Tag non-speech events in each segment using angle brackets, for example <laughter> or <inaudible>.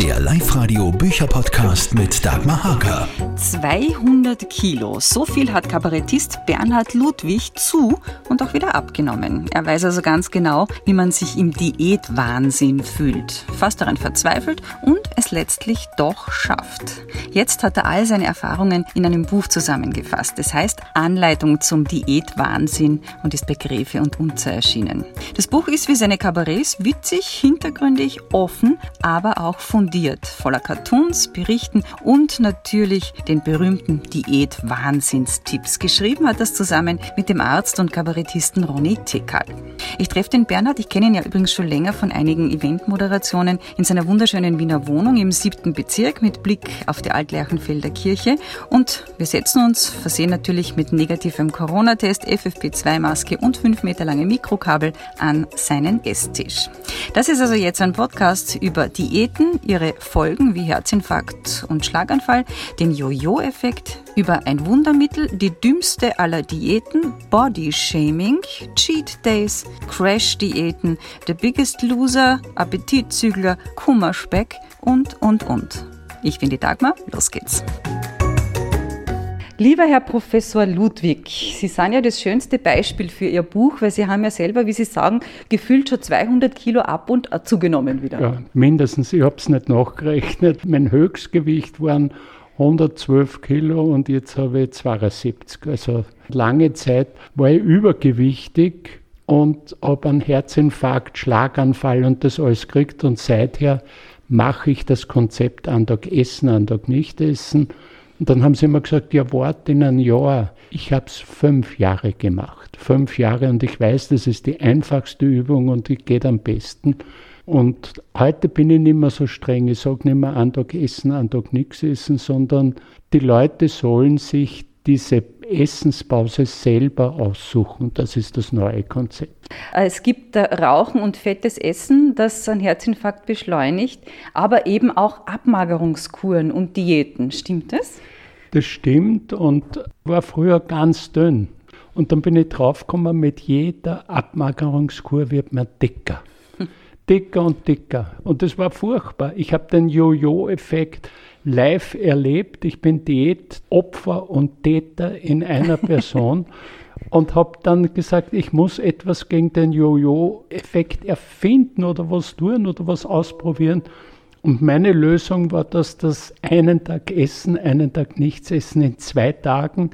Der Live-Radio Bücherpodcast mit Dagmar Hager. 200 Kilo. So viel hat Kabarettist Bernhard Ludwig zu und auch wieder abgenommen. Er weiß also ganz genau, wie man sich im Diätwahnsinn fühlt. Fast daran verzweifelt und es letztlich doch schafft. Jetzt hat er all seine Erfahrungen in einem Buch zusammengefasst. Es heißt Anleitung zum Diätwahnsinn und ist bei Gräfe und Unzer erschienen. Das Buch ist wie seine Kabarets witzig, hintergründig, offen, aber auch fundiert fundiert, voller Cartoons, Berichten und natürlich den berühmten Diät-Wahnsinnstipps. Geschrieben hat das zusammen mit dem Arzt und Kabarettisten Ronny Tickal. Ich treffe den Bernhard, ich kenne ihn ja übrigens schon länger von einigen Eventmoderationen in seiner wunderschönen Wiener Wohnung im siebten Bezirk mit Blick auf die Altlerchenfelder Kirche. Und wir setzen uns, versehen natürlich mit negativem Corona-Test, FFP2-Maske und fünf Meter lange Mikrokabel an seinen Esstisch. Das ist also jetzt ein Podcast über Diäten, ihre ihre Folgen wie Herzinfarkt und Schlaganfall, den Jojo-Effekt, über ein Wundermittel, die dümmste aller Diäten, Body Shaming, Cheat Days, Crash-Diäten, The Biggest Loser, Appetitzügler, Kummerspeck und, und, und. Ich bin die Dagmar, los geht's. Lieber Herr Professor Ludwig, Sie sind ja das schönste Beispiel für Ihr Buch, weil Sie haben ja selber, wie Sie sagen, gefühlt schon 200 Kilo ab und zugenommen wieder. Ja, mindestens. Ich habe es nicht nachgerechnet. Mein Höchstgewicht waren 112 Kilo und jetzt habe ich 72. Also lange Zeit war ich übergewichtig und habe einen Herzinfarkt, Schlaganfall und das alles gekriegt. Und seither mache ich das Konzept an Tag essen, an Tag nicht essen und dann haben sie immer gesagt, ja, wart in ein Jahr. Ich habe es fünf Jahre gemacht. Fünf Jahre und ich weiß, das ist die einfachste Übung und die geht am besten. Und heute bin ich nicht mehr so streng. Ich sage nicht mehr einen Tag essen, einen Tag nichts essen, sondern die Leute sollen sich diese Essenspause selber aussuchen. Das ist das neue Konzept. Es gibt Rauchen und fettes Essen, das einen Herzinfarkt beschleunigt, aber eben auch Abmagerungskuren und Diäten. Stimmt das? Das stimmt und war früher ganz dünn. Und dann bin ich draufgekommen, mit jeder Abmagerungskur wird man dicker. <laughs> Dicker und dicker. Und das war furchtbar. Ich habe den Jojo-Effekt live erlebt. Ich bin Diätopfer und Täter in einer <laughs> Person und habe dann gesagt, ich muss etwas gegen den Jojo-Effekt erfinden oder was tun oder was ausprobieren. Und meine Lösung war, dass das einen Tag essen, einen Tag nichts essen in zwei Tagen.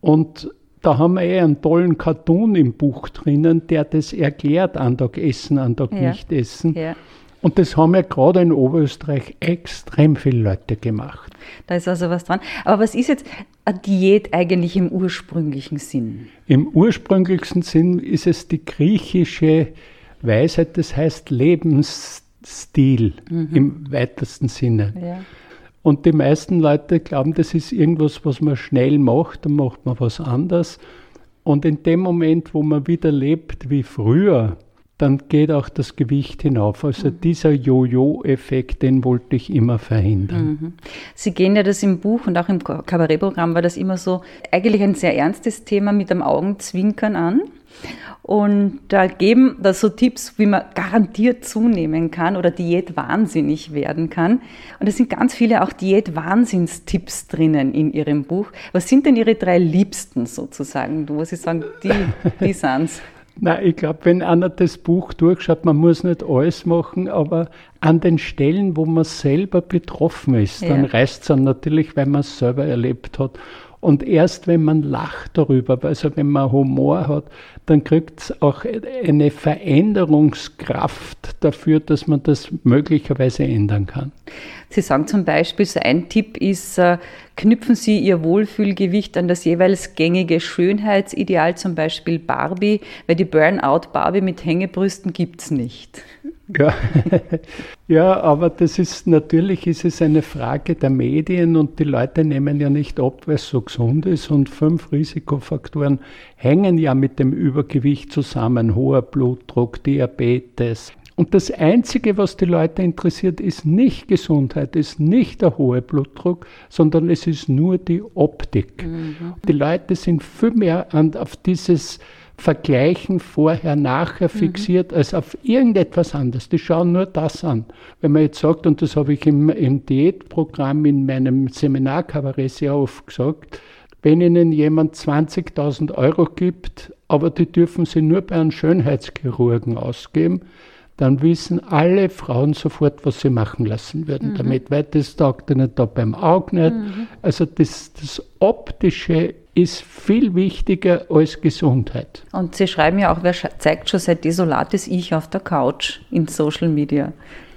Und da haben wir eh einen tollen Cartoon im Buch drinnen, der das erklärt, an Tag essen, an Tag ja. nicht essen. Ja. Und das haben ja gerade in Oberösterreich extrem viele Leute gemacht. Da ist also was dran. Aber was ist jetzt eine Diät eigentlich im ursprünglichen Sinn? Im ursprünglichsten Sinn ist es die griechische Weisheit, das heißt Lebensstil mhm. im weitesten Sinne. Ja. Und die meisten Leute glauben, das ist irgendwas, was man schnell macht, dann macht man was anderes. Und in dem Moment, wo man wieder lebt wie früher, dann geht auch das Gewicht hinauf. Also mhm. dieser Jojo-Effekt, den wollte ich immer verhindern. Mhm. Sie gehen ja das im Buch und auch im Kabarettprogramm war das immer so eigentlich ein sehr ernstes Thema mit dem Augenzwinkern an. Und da geben da so Tipps, wie man garantiert zunehmen kann oder Diätwahnsinnig werden kann. Und es sind ganz viele auch Diätwahnsinnstipps drinnen in Ihrem Buch. Was sind denn Ihre drei Liebsten sozusagen, wo Sie sagen, die, die <laughs> sind's? Na, ich glaube, wenn einer das Buch durchschaut, man muss nicht alles machen, aber an den Stellen, wo man selber betroffen ist, ja. dann reißt es dann natürlich, weil man es selber erlebt hat. Und erst wenn man lacht darüber, also wenn man Humor hat, dann kriegt es auch eine Veränderungskraft dafür, dass man das möglicherweise ändern kann. Sie sagen zum Beispiel, so ein Tipp ist, äh, knüpfen Sie Ihr Wohlfühlgewicht an das jeweils gängige Schönheitsideal, zum Beispiel Barbie, weil die Burnout Barbie mit Hängebrüsten gibt es nicht. Ja. <laughs> ja, aber das ist natürlich ist es eine Frage der Medien und die Leute nehmen ja nicht ab, weil so gesund ist und fünf Risikofaktoren hängen ja mit dem Übergewicht zusammen, hoher Blutdruck, Diabetes. Und das Einzige, was die Leute interessiert, ist nicht Gesundheit, ist nicht der hohe Blutdruck, sondern es ist nur die Optik. Mhm. Die Leute sind viel mehr an, auf dieses vergleichen vorher, nachher mhm. fixiert, als auf irgendetwas anderes. Die schauen nur das an. Wenn man jetzt sagt, und das habe ich im, im Diätprogramm in meinem Seminarkabarett sehr oft gesagt, wenn Ihnen jemand 20.000 Euro gibt, aber die dürfen Sie nur bei einem Schönheitschirurgen ausgeben, dann wissen alle Frauen sofort, was sie machen lassen würden mhm. damit, weil das taugt ihnen da beim Auge nicht. Mhm. Also das, das Optische ist viel wichtiger als Gesundheit. Und Sie schreiben ja auch, wer zeigt schon sein desolates Ich auf der Couch in Social Media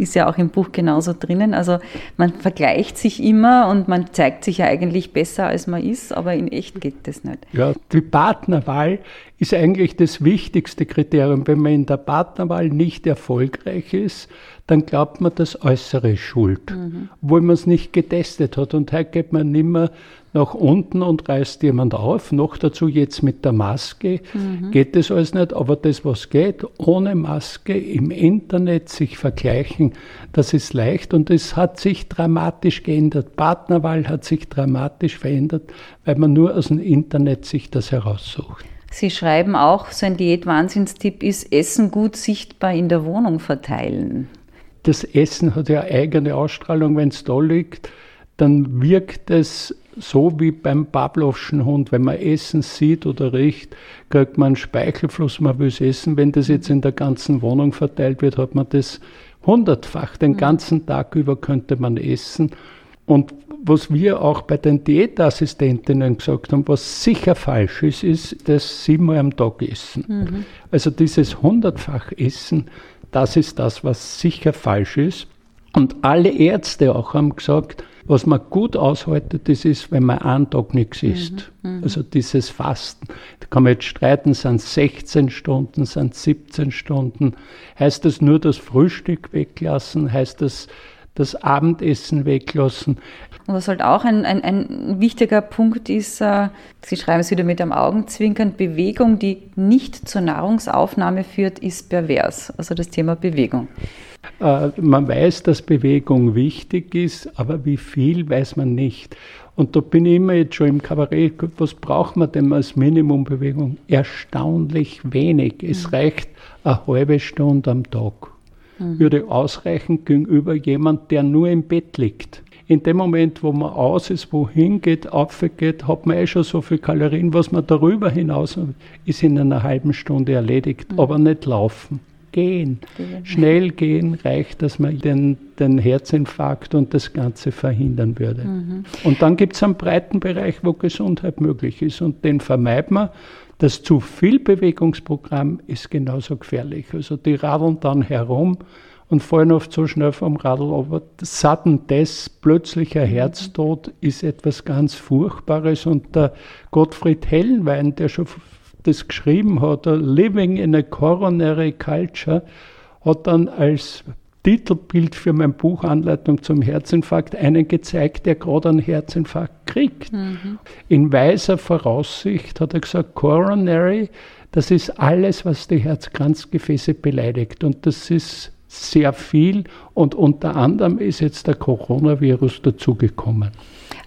ist ja auch im Buch genauso drinnen. Also man vergleicht sich immer und man zeigt sich ja eigentlich besser, als man ist, aber in echt geht das nicht. Ja, die Partnerwahl ist eigentlich das wichtigste Kriterium. Wenn man in der Partnerwahl nicht erfolgreich ist, dann glaubt man, das Äußere ist schuld, mhm. obwohl man es nicht getestet hat. Und heute geht man nicht mehr nach unten und reißt jemand auf. Noch dazu jetzt mit der Maske mhm. geht das alles nicht, aber das, was geht, ohne Maske im Internet sich vergleichen, das ist leicht und es hat sich dramatisch geändert. Partnerwahl hat sich dramatisch verändert, weil man nur aus dem Internet sich das heraussucht. Sie schreiben auch, so ein Diät-Wahnsinnstipp ist, Essen gut sichtbar in der Wohnung verteilen. Das Essen hat ja eigene Ausstrahlung, wenn es da liegt, dann wirkt es so wie beim Pavlovschen Hund, wenn man Essen sieht oder riecht, kriegt man einen Speichelfluss, man will es essen. Wenn das jetzt in der ganzen Wohnung verteilt wird, hat man das hundertfach. Den mhm. ganzen Tag über könnte man essen. Und was wir auch bei den Diätassistentinnen gesagt haben, was sicher falsch ist, ist das siebenmal am Tag essen. Mhm. Also dieses hundertfach Essen, das ist das, was sicher falsch ist. Und alle Ärzte auch haben gesagt, was man gut aushaltet, das ist, wenn man einen Tag nichts mhm, isst. Mhm. Also dieses Fasten. Da kann man jetzt streiten, sind es 16 Stunden, sind es 17 Stunden. Heißt das nur das Frühstück weglassen? Heißt das das Abendessen weglassen? Und was halt auch ein, ein, ein wichtiger Punkt ist, äh, Sie schreiben es wieder mit einem Augenzwinkern, Bewegung, die nicht zur Nahrungsaufnahme führt, ist pervers. Also das Thema Bewegung. Äh, man weiß, dass Bewegung wichtig ist, aber wie viel weiß man nicht. Und da bin ich immer jetzt schon im Kabarett, was braucht man denn als Minimumbewegung? Erstaunlich wenig. Es mhm. reicht eine halbe Stunde am Tag. Mhm. Würde ausreichen gegenüber jemand, der nur im Bett liegt. In dem Moment, wo man aus ist, wohin geht, aufgeht, hat man eh schon so viel Kalorien, was man darüber hinaus ist in einer halben Stunde erledigt, mhm. aber nicht laufen gehen. gehen. Schnell gehen reicht, dass man den, den Herzinfarkt und das Ganze verhindern würde. Mhm. Und dann gibt es einen breiten Bereich, wo Gesundheit möglich ist und den vermeidet man. Das zu viel Bewegungsprogramm ist genauso gefährlich. Also die radeln dann herum und fallen oft so schnell vom Radl, aber Sudden Death, plötzlicher. Herztod, ist etwas ganz Furchtbares. Und der Gottfried Hellenwein, der schon das geschrieben hat, Living in a Coronary Culture, hat dann als Titelbild für mein Buch Anleitung zum Herzinfarkt einen gezeigt, der gerade einen Herzinfarkt kriegt. Mhm. In weiser Voraussicht hat er gesagt, Coronary, das ist alles, was die Herzkranzgefäße beleidigt. Und das ist sehr viel und unter anderem ist jetzt der Coronavirus dazugekommen.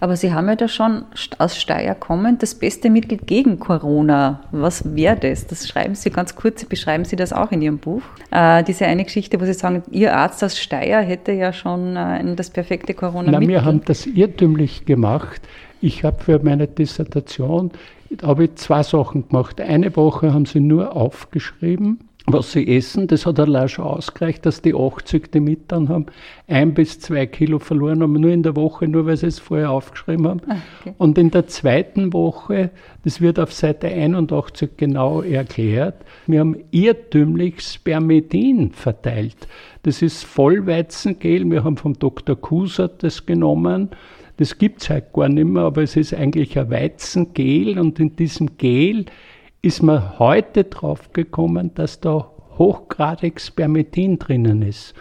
Aber Sie haben ja da schon aus Steyr kommend das beste Mittel gegen Corona. Was wäre das? Das schreiben Sie ganz kurz, beschreiben Sie das auch in Ihrem Buch. Äh, diese eine Geschichte, wo Sie sagen, Ihr Arzt aus Steyr hätte ja schon äh, das perfekte Corona-Mittel. Wir haben das irrtümlich gemacht. Ich habe für meine Dissertation habe ich zwei Sachen gemacht. Eine Woche haben sie nur aufgeschrieben, was sie essen. Das hat allein schon ausgereicht, dass die 80, die mit dann haben, ein bis zwei Kilo verloren haben, nur in der Woche, nur weil sie es vorher aufgeschrieben haben. Ah, okay. Und in der zweiten Woche, das wird auf Seite 81 genau erklärt, wir haben irrtümlich Spermidin verteilt. Das ist Vollweizengel, wir haben vom Dr. Kusert das genommen. Das gibt es halt gar nicht mehr, aber es ist eigentlich ein Weizengel und in diesem Gel ist man heute drauf gekommen, dass da hochgradig Spermitin drinnen ist.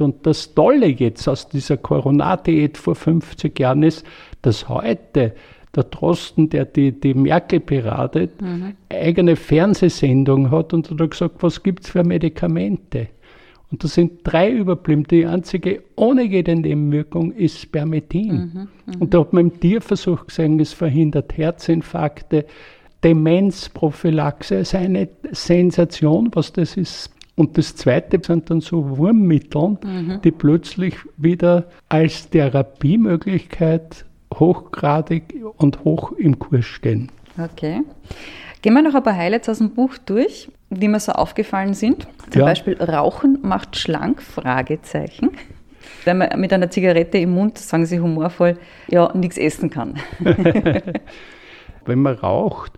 Und das Tolle jetzt aus dieser Corona-Diät vor 50 Jahren ist, dass heute der Drosten, der die, die Merkel beratet, mhm. eigene Fernsehsendung hat und hat gesagt, was gibt es für Medikamente? Und da sind drei überblieben. Die einzige ohne jede Nebenwirkung ist Spermitin. Mhm, mh. Und da hat man im Tierversuch gesehen, es verhindert Herzinfarkte, Demenzprophylaxe ist eine Sensation, was das ist. Und das zweite sind dann so Wurmmittel, mhm. die plötzlich wieder als Therapiemöglichkeit hochgradig und hoch im Kurs stehen. Okay. Gehen wir noch ein paar Highlights aus dem Buch durch, die mir so aufgefallen sind. Zum ja. Beispiel Rauchen macht schlank? Fragezeichen. Wenn man mit einer Zigarette im Mund, sagen Sie humorvoll, ja, nichts essen kann. <laughs> <laughs> Wenn man raucht,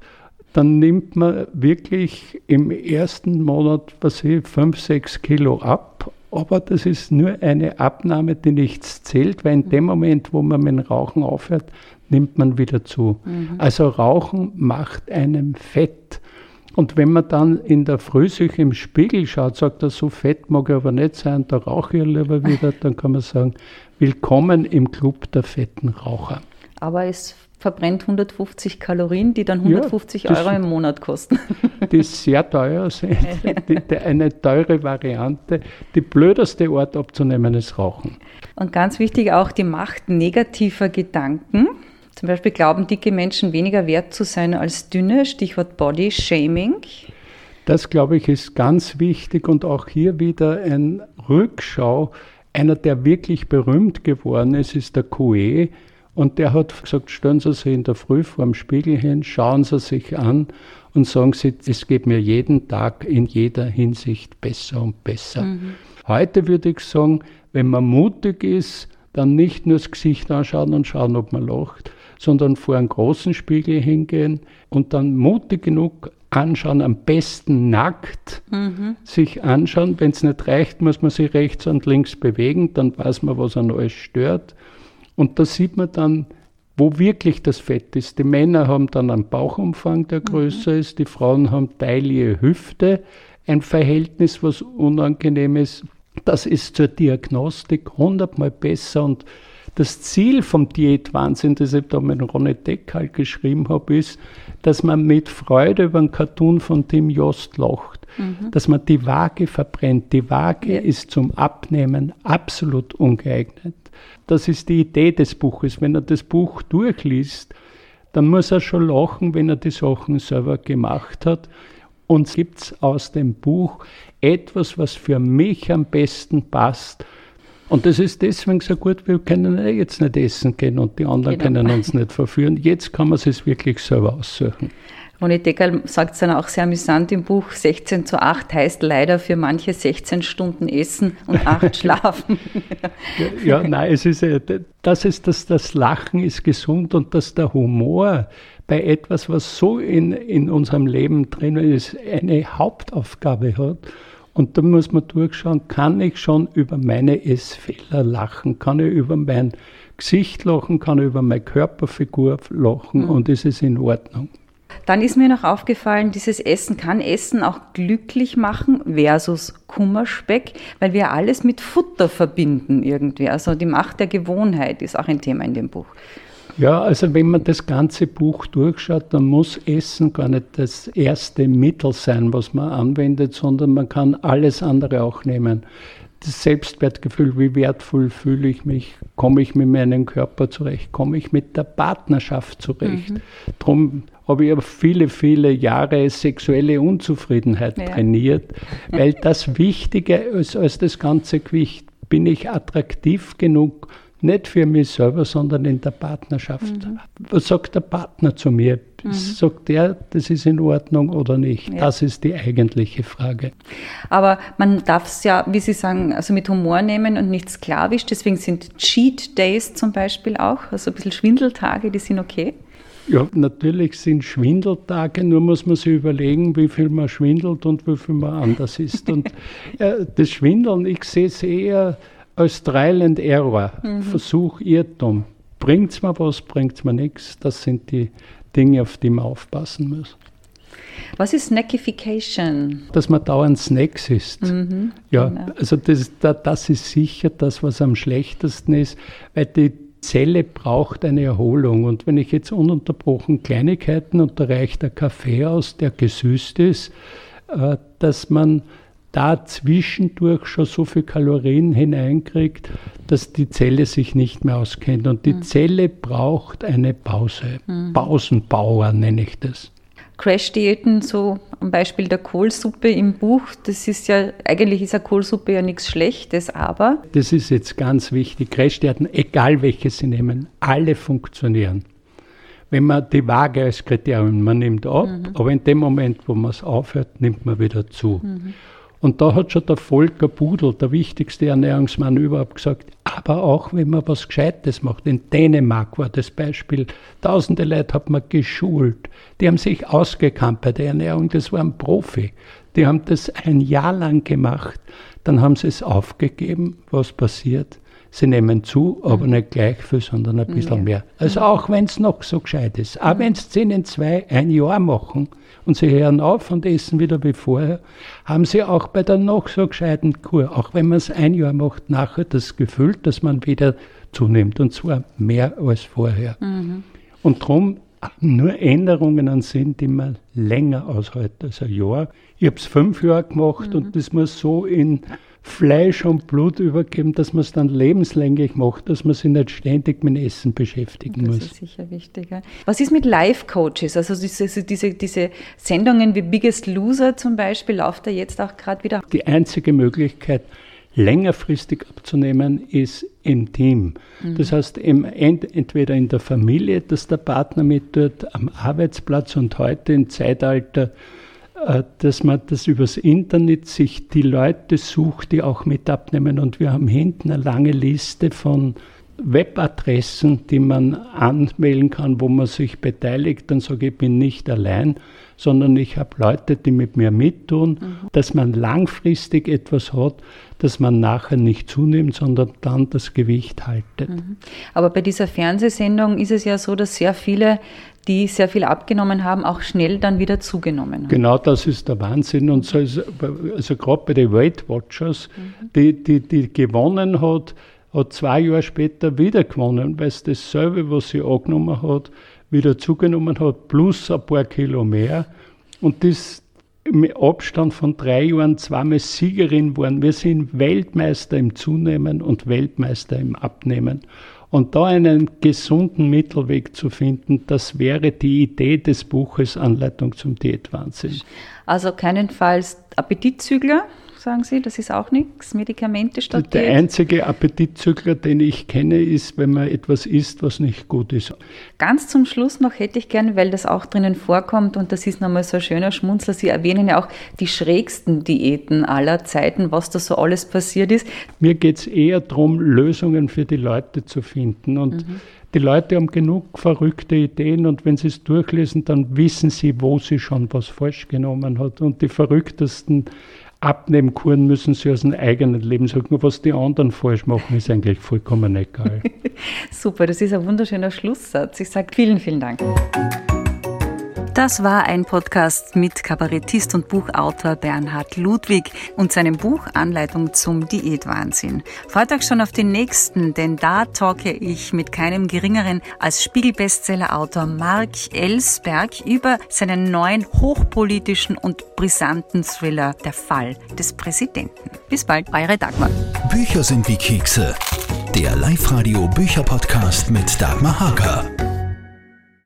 dann nimmt man wirklich im ersten Monat, was ich, 5, 6 Kilo ab. Aber das ist nur eine Abnahme, die nichts zählt, weil in dem Moment, wo man mit dem Rauchen aufhört, nimmt man wieder zu. Mhm. Also Rauchen macht einem fett. Und wenn man dann in der Früh sich im Spiegel schaut, sagt er, so fett mag ich aber nicht sein, da rauche ich lieber wieder, dann kann man sagen, willkommen im Club der fetten Raucher. Aber es verbrennt 150 Kalorien, die dann 150 ja, Euro im Monat kosten. <laughs> Die sehr teuer <laughs> sind. Die, die, eine teure Variante. Die blödeste Art abzunehmen ist Rauchen. Und ganz wichtig auch die Macht negativer Gedanken. Zum Beispiel glauben dicke Menschen weniger wert zu sein als dünne, Stichwort Body Shaming. Das, glaube ich, ist ganz wichtig und auch hier wieder ein Rückschau. Einer, der wirklich berühmt geworden ist, ist der Coué und der hat gesagt, stellen Sie sich in der Früh vor dem Spiegel hin, schauen Sie sich an und sagen Sie, es geht mir jeden Tag in jeder Hinsicht besser und besser. Mhm. Heute würde ich sagen, wenn man mutig ist, dann nicht nur das Gesicht anschauen und schauen, ob man lacht, sondern vor einen großen Spiegel hingehen und dann mutig genug anschauen, am besten nackt mhm. sich anschauen. Wenn es nicht reicht, muss man sich rechts und links bewegen, dann weiß man, was an alles stört. Und da sieht man dann, wo wirklich das Fett ist. Die Männer haben dann einen Bauchumfang, der größer mhm. ist, die Frauen haben teilige Hüfte, ein Verhältnis, was unangenehm ist. Das ist zur Diagnostik hundertmal besser und das Ziel vom Diätwahnsinn, das ich da mit Ronny Deck geschrieben habe, ist, dass man mit Freude über einen Cartoon von Tim Jost lacht, mhm. dass man die Waage verbrennt. Die Waage ja. ist zum Abnehmen absolut ungeeignet. Das ist die Idee des Buches. Wenn er das Buch durchliest, dann muss er schon lachen, wenn er die Sachen selber gemacht hat. Und gibt es aus dem Buch etwas, was für mich am besten passt. Und das ist deswegen so gut, wir können jetzt nicht essen gehen und die anderen genau. können uns nicht verführen. Jetzt kann man es wirklich selber aussuchen. Ronny Deckerl sagt es dann auch sehr amüsant im Buch, 16 zu 8 heißt leider für manche 16 Stunden essen und 8 <laughs> schlafen. ja, ja, nein, es ist, äh, das ist, dass das Lachen ist gesund und dass der Humor bei etwas, was so in, in unserem Leben drin ist, eine Hauptaufgabe hat. Und da muss man durchschauen, kann ich schon über meine Essfehler lachen, kann ich über mein Gesicht lachen, kann ich über meine Körperfigur lachen mhm. und ist es in Ordnung. Dann ist mir noch aufgefallen, dieses Essen kann Essen auch glücklich machen versus Kummerspeck, weil wir alles mit Futter verbinden irgendwie. Also die Macht der Gewohnheit ist auch ein Thema in dem Buch. Ja, also wenn man das ganze Buch durchschaut, dann muss Essen gar nicht das erste Mittel sein, was man anwendet, sondern man kann alles andere auch nehmen. Das Selbstwertgefühl, wie wertvoll fühle ich mich, komme ich mit meinem Körper zurecht, komme ich mit der Partnerschaft zurecht. Mhm. Drum habe ich viele, viele Jahre sexuelle Unzufriedenheit ja. trainiert, weil das Wichtige ist als das ganze Gewicht. Bin ich attraktiv genug, nicht für mich selber, sondern in der Partnerschaft. Mhm. Was sagt der Partner zu mir? Mhm. Sagt der, das ist in Ordnung oder nicht? Ja. Das ist die eigentliche Frage. Aber man darf es ja, wie Sie sagen, also mit Humor nehmen und nicht sklavisch. Deswegen sind Cheat Days zum Beispiel auch, also ein bisschen Schwindeltage, die sind okay. Ja, natürlich sind Schwindeltage, nur muss man sich überlegen, wie viel man schwindelt und wie viel man anders ist. Und <laughs> äh, das Schwindeln, ich sehe es eher als Trial and Error, mhm. Versuch, Irrtum. Bringt es mir was, bringt es mir nichts? Das sind die Dinge, auf die man aufpassen muss. Was ist Snackification? Dass man dauernd Snacks isst. Mhm, ja, genau. also das, das ist sicher das, was am schlechtesten ist, weil die Zelle braucht eine Erholung. Und wenn ich jetzt ununterbrochen Kleinigkeiten und da reicht der Kaffee aus, der gesüßt ist, äh, dass man da zwischendurch schon so viel Kalorien hineinkriegt, dass die Zelle sich nicht mehr auskennt. Und die mhm. Zelle braucht eine Pause. Mhm. Pausenbauer nenne ich das. Crash-Diäten, so am Beispiel der Kohlsuppe im Buch. Das ist ja, eigentlich ist eine Kohlsuppe ja nichts Schlechtes, aber. Das ist jetzt ganz wichtig. Crash-Diäten, egal welche Sie nehmen, alle funktionieren. Wenn man die Waage als Kriterium, man nimmt ab, mhm. aber in dem Moment, wo man es aufhört, nimmt man wieder zu. Und da hat schon der Volker Budel, der wichtigste Ernährungsmann überhaupt, gesagt, aber auch wenn man was Gescheites macht. In Dänemark war das Beispiel. Tausende Leute hat man geschult. Die haben sich ausgekannt bei der Ernährung. Das war ein Profi. Die haben das ein Jahr lang gemacht. Dann haben sie es aufgegeben. Was passiert? Sie nehmen zu, aber mhm. nicht gleich viel, sondern ein bisschen ja. mehr. Also auch wenn es noch so gescheit ist. Auch mhm. wenn es 10 in 2 ein Jahr machen, und sie hören auf und essen wieder wie vorher, haben sie auch bei der noch so gescheiten Kur, auch wenn man es ein Jahr macht, nachher das Gefühl, dass man wieder zunimmt und zwar mehr als vorher. Mhm. Und darum nur Änderungen an sind, die man länger aushalten als ein Jahr. Ich habe es fünf Jahre gemacht mhm. und das muss so in Fleisch und Blut übergeben, dass man es dann lebenslänglich macht, dass man sich nicht ständig mit Essen beschäftigen das muss. Das ist sicher wichtig. Was ist mit Life-Coaches? Also diese, diese, diese Sendungen wie Biggest Loser zum Beispiel, läuft da jetzt auch gerade wieder? Die einzige Möglichkeit, längerfristig abzunehmen, ist im Team. Mhm. Das heißt, im End, entweder in der Familie, dass der Partner mit tut, am Arbeitsplatz und heute im Zeitalter dass man das übers Internet sich die Leute sucht, die auch mit abnehmen. Und wir haben hinten eine lange Liste von Webadressen, die man anmelden kann, wo man sich beteiligt. Dann sage ich, ich bin nicht allein, sondern ich habe Leute, die mit mir mittun, mhm. dass man langfristig etwas hat, dass man nachher nicht zunimmt, sondern dann das Gewicht haltet. Mhm. Aber bei dieser Fernsehsendung ist es ja so, dass sehr viele die sehr viel abgenommen haben, auch schnell dann wieder zugenommen haben. Genau das ist der Wahnsinn. Und so ist, also gerade bei den Weight Watchers, mhm. die, die, die gewonnen hat, hat zwei Jahre später wieder gewonnen, weil es dasselbe, was sie angenommen hat, wieder zugenommen hat, plus ein paar Kilo mehr. Und das im Abstand von drei Jahren zweimal Siegerin geworden. Wir sind Weltmeister im Zunehmen und Weltmeister im Abnehmen. Und da einen gesunden Mittelweg zu finden, das wäre die Idee des Buches Anleitung zum Diätwahnsinn. Also keinenfalls Appetitzügler, sagen Sie, das ist auch nichts, Medikamente statt Der einzige Appetitzügler, den ich kenne, ist, wenn man etwas isst, was nicht gut ist. Ganz zum Schluss noch hätte ich gerne, weil das auch drinnen vorkommt und das ist nochmal so ein schöner Schmunzler, Sie erwähnen ja auch die schrägsten Diäten aller Zeiten, was da so alles passiert ist. Mir geht es eher darum, Lösungen für die Leute zu finden und mhm. Die Leute haben genug verrückte Ideen und wenn sie es durchlesen, dann wissen sie, wo sie schon was falsch genommen hat. Und die verrücktesten Abnehmkuren müssen sie aus dem eigenen Leben suchen. Was die anderen falsch machen, ist eigentlich vollkommen egal. <laughs> Super, das ist ein wunderschöner Schlusssatz. Ich sage vielen, vielen Dank. Das war ein Podcast mit Kabarettist und Buchautor Bernhard Ludwig und seinem Buch Anleitung zum Diätwahnsinn. Freut euch schon auf den nächsten, denn da talke ich mit keinem geringeren als Spiegel-Bestseller-Autor Mark Ellsberg über seinen neuen hochpolitischen und brisanten Thriller Der Fall des Präsidenten. Bis bald, eure Dagmar. Bücher sind wie Kekse. Der Live-Radio Bücherpodcast mit Dagmar Hager.